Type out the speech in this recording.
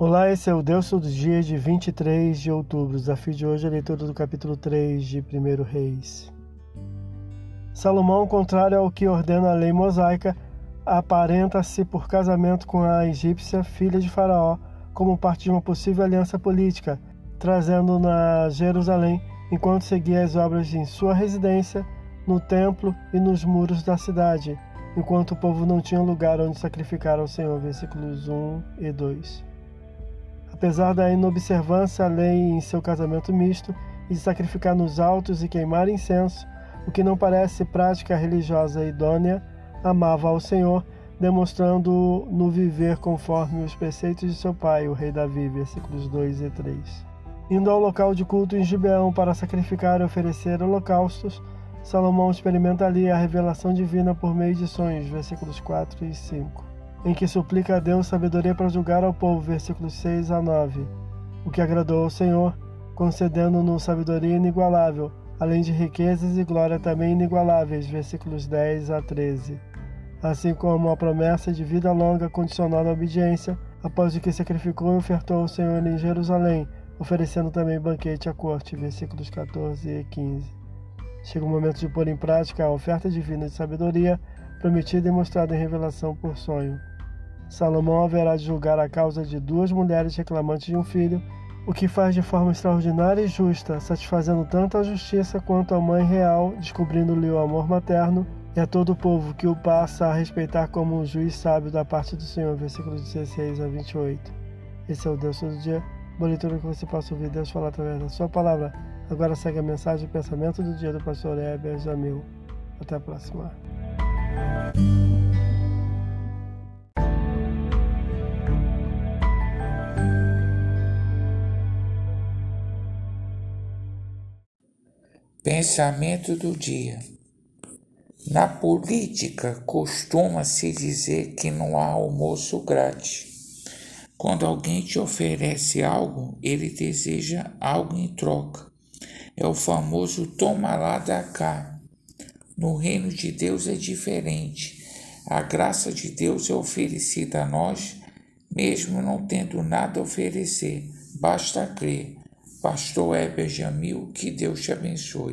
Olá, esse é o Deus dos dias de 23 de outubro. Desafio de hoje é a leitura do capítulo 3 de 1 Reis. Salomão, contrário ao que ordena a lei mosaica, aparenta-se por casamento com a egípcia, filha de Faraó, como parte de uma possível aliança política, trazendo-na Jerusalém enquanto seguia as obras em sua residência, no templo e nos muros da cidade, enquanto o povo não tinha lugar onde sacrificar ao Senhor. Versículos 1 e 2. Apesar da inobservância à lei em seu casamento misto e de sacrificar nos altos e queimar incenso, o que não parece prática religiosa idônea, amava ao Senhor, demonstrando no viver conforme os preceitos de seu pai, o rei Davi, versículos 2 e 3. Indo ao local de culto em Gibeão para sacrificar e oferecer holocaustos, Salomão experimenta ali a revelação divina por meio de sonhos, versículos 4 e 5 em que suplica a Deus sabedoria para julgar ao povo, versículos 6 a 9. O que agradou ao Senhor, concedendo-nos sabedoria inigualável, além de riquezas e glória também inigualáveis, versículos 10 a 13. Assim como a promessa de vida longa condicionada à obediência, após o que sacrificou e ofertou ao Senhor em Jerusalém, oferecendo também banquete à corte, versículos 14 e 15. Chega o momento de pôr em prática a oferta divina de sabedoria, prometida e mostrada em revelação por sonho. Salomão haverá de julgar a causa de duas mulheres reclamantes de um filho, o que faz de forma extraordinária e justa, satisfazendo tanto a justiça quanto a mãe real, descobrindo-lhe o amor materno, e a todo o povo que o passa a respeitar como um juiz sábio da parte do Senhor. Versículos 16 a 28. Esse é o Deus todo dia. Boa leitura que você possa ouvir Deus falar através da sua palavra. Agora segue a mensagem e pensamento do dia do pastor Heber Jamil. Até a próxima. Pensamento do dia. Na política, costuma-se dizer que não há almoço grátis. Quando alguém te oferece algo, ele deseja algo em troca. É o famoso toma lá da cá. No reino de Deus é diferente. A graça de Deus é oferecida a nós, mesmo não tendo nada a oferecer. Basta crer. Pastor Heber Jamil, que Deus te abençoe.